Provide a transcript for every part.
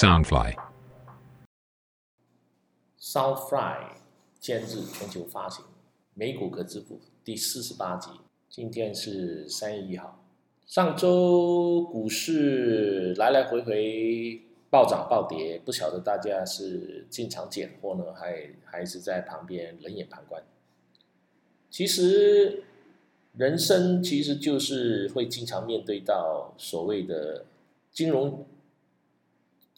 Soundfly。Soundfly 监制全球发行，美股可支付第四十八集。今天是三月一号。上周股市来来回回暴涨暴跌，不晓得大家是进场捡货呢，还还是在旁边冷眼旁观？其实人生其实就是会经常面对到所谓的金融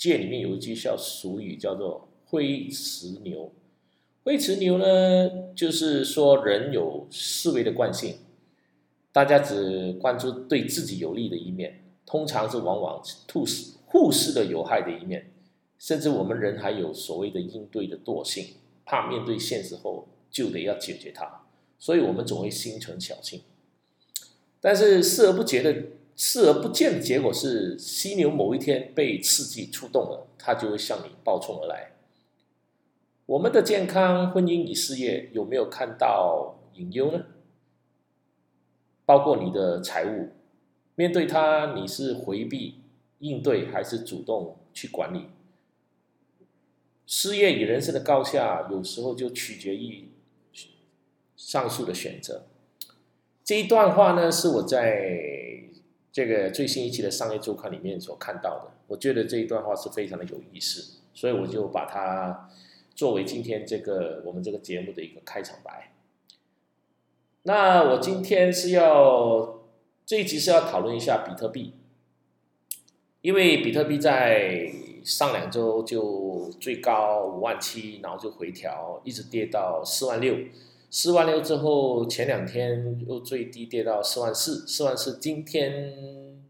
界里面有一句叫俗语叫做“灰池牛”。灰池牛呢，就是说人有思维的惯性，大家只关注对自己有利的一面，通常是往往忽视忽视了有害的一面，甚至我们人还有所谓的应对的惰性，怕面对现实后就得要解决它，所以我们总会心存侥幸。但是视而不见的视而不见的结果是，犀牛某一天被刺激触动了，它就会向你暴冲而来。我们的健康、婚姻与事业有没有看到隐忧呢？包括你的财务，面对它，你是回避应对，还是主动去管理？事业与人生的高下，有时候就取决于上述的选择。这一段话呢，是我在这个最新一期的《商业周刊》里面所看到的。我觉得这一段话是非常的有意思，所以我就把它作为今天这个我们这个节目的一个开场白。那我今天是要这一集是要讨论一下比特币，因为比特币在上两周就最高五万七，然后就回调，一直跌到四万六。四万六之后，前两天又最低跌到四万四，四万四。今天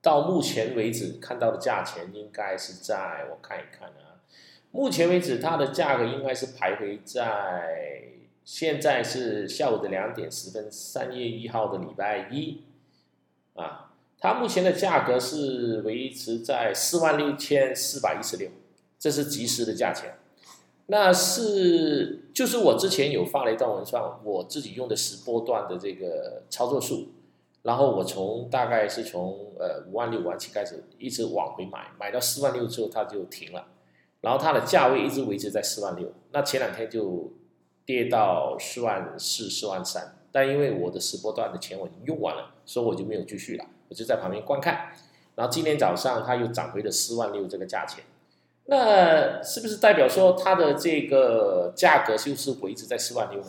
到目前为止看到的价钱应该是在我看一看啊，目前为止它的价格应该是徘徊在现在是下午的两点十分，三月一号的礼拜一啊，它目前的价格是维持在四万六千四百一十六，这是即时的价钱。那是就是我之前有发了一段文章，我自己用的十波段的这个操作数，然后我从大概是从呃五万六五万七开始一直往回买，买到四万六之后它就停了，然后它的价位一直维持在四万六，那前两天就跌到四万四四万三，但因为我的十波段的钱我已经用完了，所以我就没有继续了，我就在旁边观看，然后今天早上它又涨回了四万六这个价钱。那是不是代表说它的这个价格就是维持在四万六呢？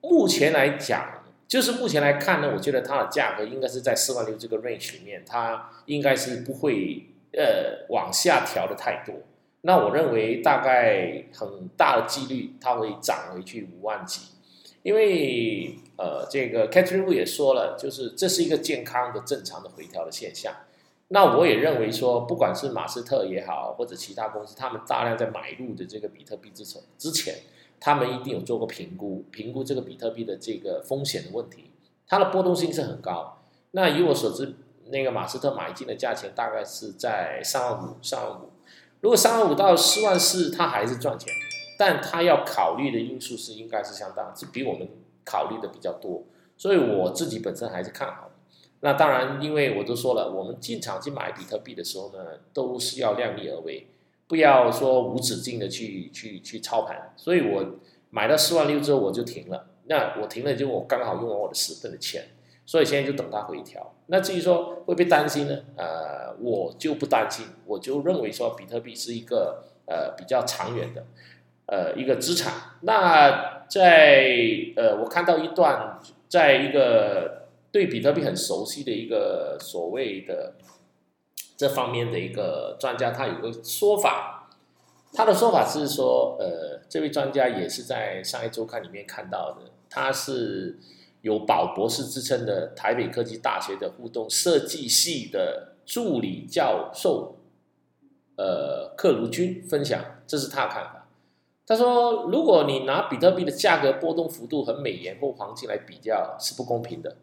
目前来讲，就是目前来看呢，我觉得它的价格应该是在四万六这个 range 里面，它应该是不会呃往下调的太多。那我认为大概很大的几率它会涨回去五万几，因为呃这个 Catherine 也说了，就是这是一个健康的正常的回调的现象。那我也认为说，不管是马斯特也好，或者其他公司，他们大量在买入的这个比特币之前，之前他们一定有做过评估，评估这个比特币的这个风险的问题，它的波动性是很高。那以我所知，那个马斯特买进的价钱大概是在三万五，三万五。如果三万五到四万四，他还是赚钱，但他要考虑的因素是应该是相当，是比我们考虑的比较多，所以我自己本身还是看好。那当然，因为我都说了，我们进场去买比特币的时候呢，都是要量力而为，不要说无止境的去去去操盘。所以我买到四万六之后我就停了。那我停了就我刚好用完我的十份的钱，所以现在就等它回调。那至于说会不会担心呢？呃，我就不担心，我就认为说比特币是一个呃比较长远的呃一个资产。那在呃我看到一段，在一个。对比特币很熟悉的一个所谓的这方面的一个专家，他有个说法，他的说法是说，呃，这位专家也是在《商业周刊》里面看到的，他是有宝博士之称的台北科技大学的互动设计系的助理教授，呃，克如君分享，这是他的看法。他说，如果你拿比特币的价格波动幅度和美元或黄金来比较，是不公平的。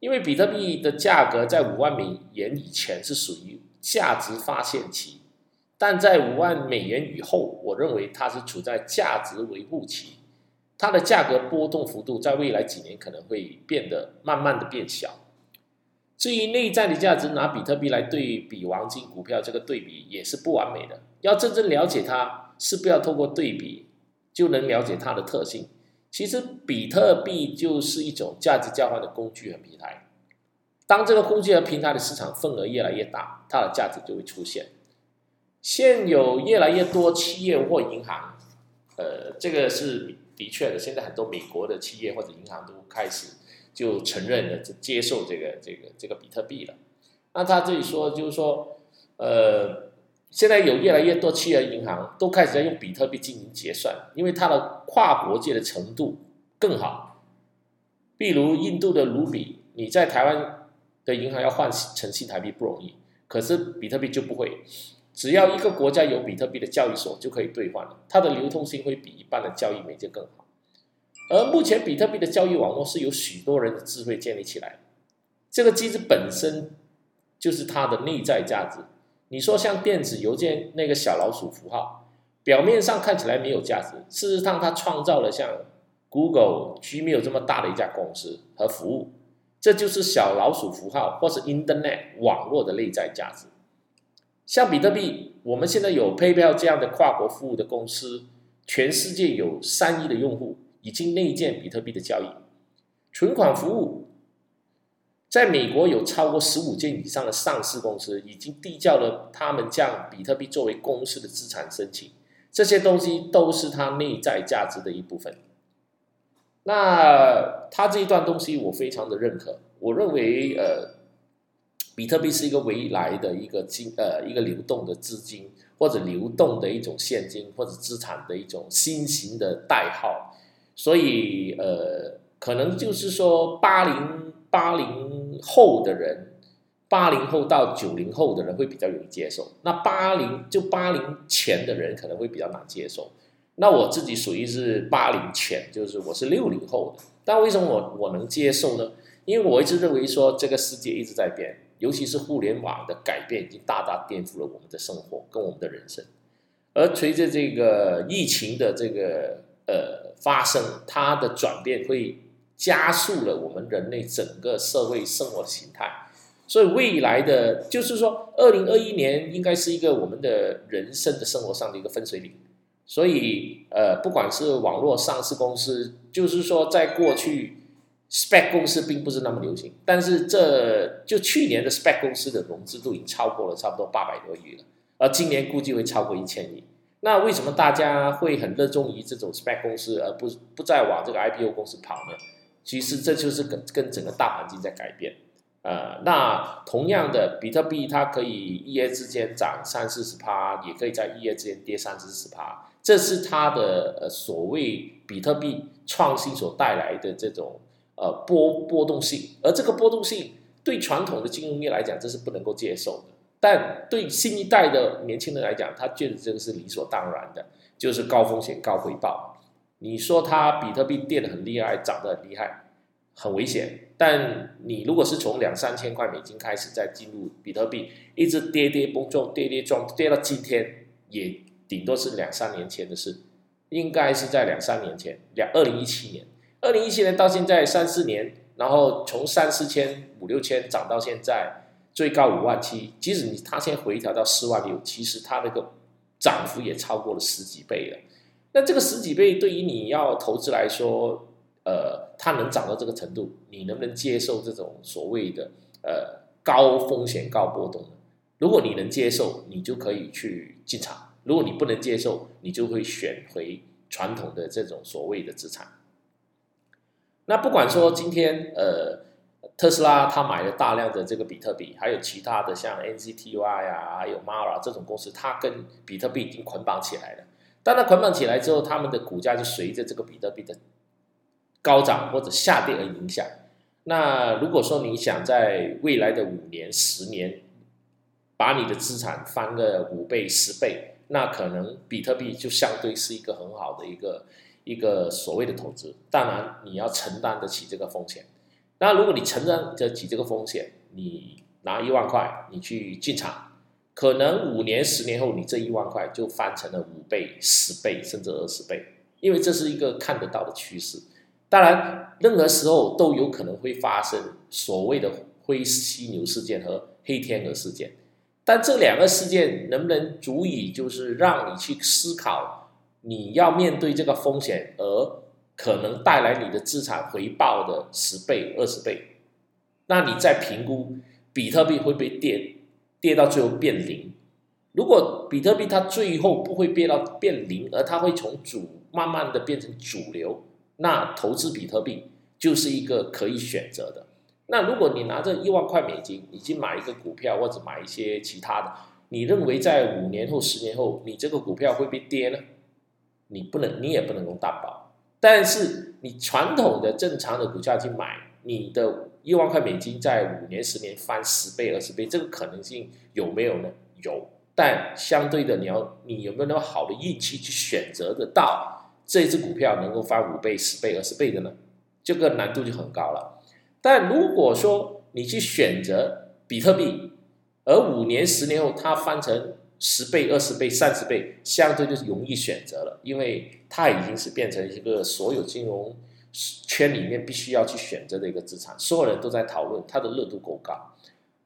因为比特币的价格在五万美元以前是属于价值发现期，但在五万美元以后，我认为它是处在价值维护期，它的价格波动幅度在未来几年可能会变得慢慢的变小。至于内在的价值，拿比特币来对比黄金、股票，这个对比也是不完美的。要真正了解它，是不要透过对比就能了解它的特性。其实，比特币就是一种价值交换的工具和平台。当这个工具和平台的市场份额越来越大，它的价值就会出现。现有越来越多企业或银行，呃，这个是的确的。现在很多美国的企业或者银行都开始。就承认了，接受这个这个这个比特币了。那他这里说，就是说，呃，现在有越来越多企业银行都开始在用比特币进行结算，因为它的跨国界的程度更好。比如印度的卢比，你在台湾的银行要换成新台币不容易，可是比特币就不会，只要一个国家有比特币的交易所就可以兑换了，它的流通性会比一般的交易媒介更好。而目前比特币的交易网络是由许多人的智慧建立起来，这个机制本身就是它的内在价值。你说像电子邮件那个小老鼠符号，表面上看起来没有价值，事实上它创造了像 Google、Gmail 这么大的一家公司和服务，这就是小老鼠符号或是 Internet 网络的内在价值。像比特币，我们现在有 PayPal 这样的跨国服务的公司，全世界有三亿的用户。已经内建比特币的交易存款服务，在美国有超过十五件以上的上市公司已经递交了他们将比特币作为公司的资产申请，这些东西都是它内在价值的一部分。那它这一段东西我非常的认可，我认为呃，比特币是一个未来的一个金呃一个流动的资金或者流动的一种现金或者资产的一种新型的代号。所以，呃，可能就是说，八零八零后的人，八零后到九零后的人会比较容易接受。那八零就八零前的人可能会比较难接受。那我自己属于是八零前，就是我是六零后的。但为什么我我能接受呢？因为我一直认为说，这个世界一直在变，尤其是互联网的改变已经大大颠覆了我们的生活跟我们的人生。而随着这个疫情的这个呃。发生它的转变会加速了我们人类整个社会生活形态，所以未来的就是说，二零二一年应该是一个我们的人生的生活上的一个分水岭。所以，呃，不管是网络上市公司，就是说，在过去，spec 公司并不是那么流行，但是这就去年的 spec 公司的融资都已经超过了差不多八百多亿了，而今年估计会超过一千亿。那为什么大家会很热衷于这种 spec 公司，而不不再往这个 IPO 公司跑呢？其实这就是跟跟整个大环境在改变。呃，那同样的，比特币它可以一夜之间涨三四十趴，也可以在一夜之间跌三四十趴，这是它的呃所谓比特币创新所带来的这种呃波波动性，而这个波动性对传统的金融业来讲，这是不能够接受的。但对新一代的年轻人来讲，他觉得这个是理所当然的，就是高风险高回报。你说它比特币跌得很厉害，涨得很厉害，很危险。但你如果是从两三千块美金开始再进入比特币，一直跌跌蹦撞，跌跌撞，跌到今天，也顶多是两三年前的事。应该是在两三年前，两二零一七年，二零一七年到现在三四年，然后从三四千、五六千涨到现在。最高五万七，即使你它先回调到四万六，其实它那个涨幅也超过了十几倍了。那这个十几倍对于你要投资来说，呃，它能涨到这个程度，你能不能接受这种所谓的呃高风险高波动呢？如果你能接受，你就可以去进场；如果你不能接受，你就会选回传统的这种所谓的资产。那不管说今天呃。特斯拉他买了大量的这个比特币，还有其他的像 NCTY 呀，还有 Mara 这种公司，它跟比特币已经捆绑起来了。当它捆绑起来之后，他们的股价就随着这个比特币的高涨或者下跌而影响。那如果说你想在未来的五年、十年把你的资产翻个五倍、十倍，那可能比特币就相对是一个很好的一个一个所谓的投资。当然，你要承担得起这个风险。那如果你承担得起这个风险，你拿一万块，你去进场，可能五年、十年后，你这一万块就翻成了五倍、十倍，甚至二十倍，因为这是一个看得到的趋势。当然，任何时候都有可能会发生所谓的灰犀牛事件和黑天鹅事件。但这两个事件能不能足以就是让你去思考，你要面对这个风险而可能带来你的资产回报的十倍、二十倍？那你再评估比特币会不会跌，跌到最后变零？如果比特币它最后不会变到变零，而它会从主慢慢的变成主流，那投资比特币就是一个可以选择的。那如果你拿着一万块美金，你去买一个股票或者买一些其他的，你认为在五年后、十年后，你这个股票会被跌呢？你不能，你也不能用担保。但是你传统的正常的股价去买，你的一万块美金在五年、十年翻十倍、二十倍，这个可能性有没有呢？有。但相对的，你要你有没有那么好的运气去选择得到这只股票能够翻五倍、十倍、二十倍的呢？这个难度就很高了。但如果说你去选择比特币，而五年、十年后它翻成十倍、二十倍、三十倍，相对就是容易选择了，因为它已经是变成一个所有金融圈里面必须要去选择的一个资产，所有人都在讨论，它的热度够高。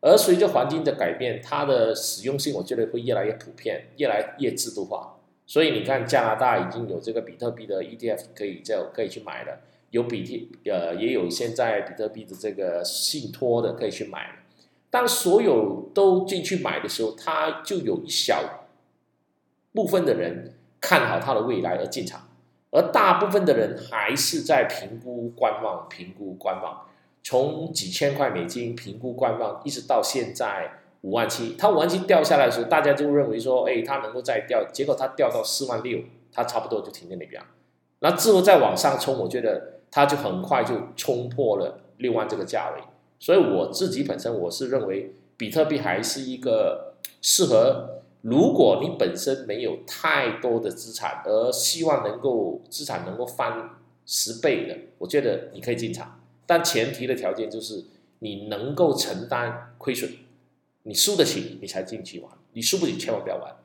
而随着环境的改变，它的使用性我觉得会越来越普遍，越来越制度化。所以你看，加拿大已经有这个比特币的 ETF 可以叫可以去买了，有比特呃也有现在比特币的这个信托的可以去买了。当所有都进去买的时候，它就有一小部分的人看好它的未来而进场，而大部分的人还是在评估观望，评估观望。从几千块美金评估观望，一直到现在五万七，它五万七掉下来的时候，大家就认为说，哎，它能够再掉，结果它掉到四万六，它差不多就停在那边。那之后再往上冲，我觉得它就很快就冲破了六万这个价位。所以我自己本身我是认为，比特币还是一个适合，如果你本身没有太多的资产，而希望能够资产能够翻十倍的，我觉得你可以进场。但前提的条件就是你能够承担亏损，你输得起，你才进去玩；你输不起，千万不要玩。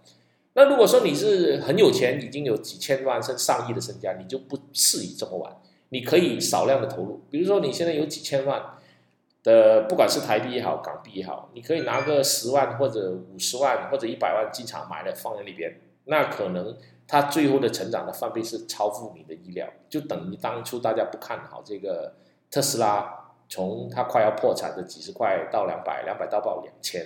那如果说你是很有钱，已经有几千万甚至上亿的身家，你就不适宜这么玩。你可以少量的投入，比如说你现在有几千万的，不管是台币也好，港币也好，你可以拿个十万或者五十万或者一百万进场买了放在那边，那可能它最后的成长的翻倍是超乎你的意料，就等于当初大家不看好这个。特斯拉从它快要破产的几十块到两百，两百到报两千，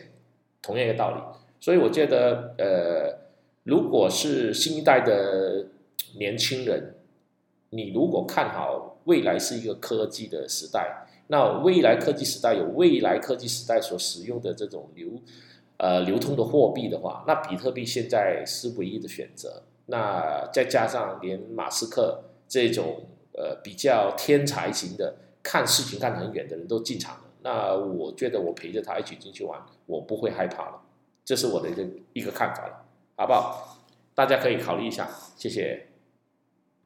同样一个道理。所以我觉得，呃，如果是新一代的年轻人，你如果看好未来是一个科技的时代，那未来科技时代有未来科技时代所使用的这种流呃流通的货币的话，那比特币现在是唯一的选择。那再加上连马斯克这种呃比较天才型的。看事情看很远的人都进场了，那我觉得我陪着他一起进去玩，我不会害怕了，这是我的一个一个看法了，好不好？大家可以考虑一下，谢谢。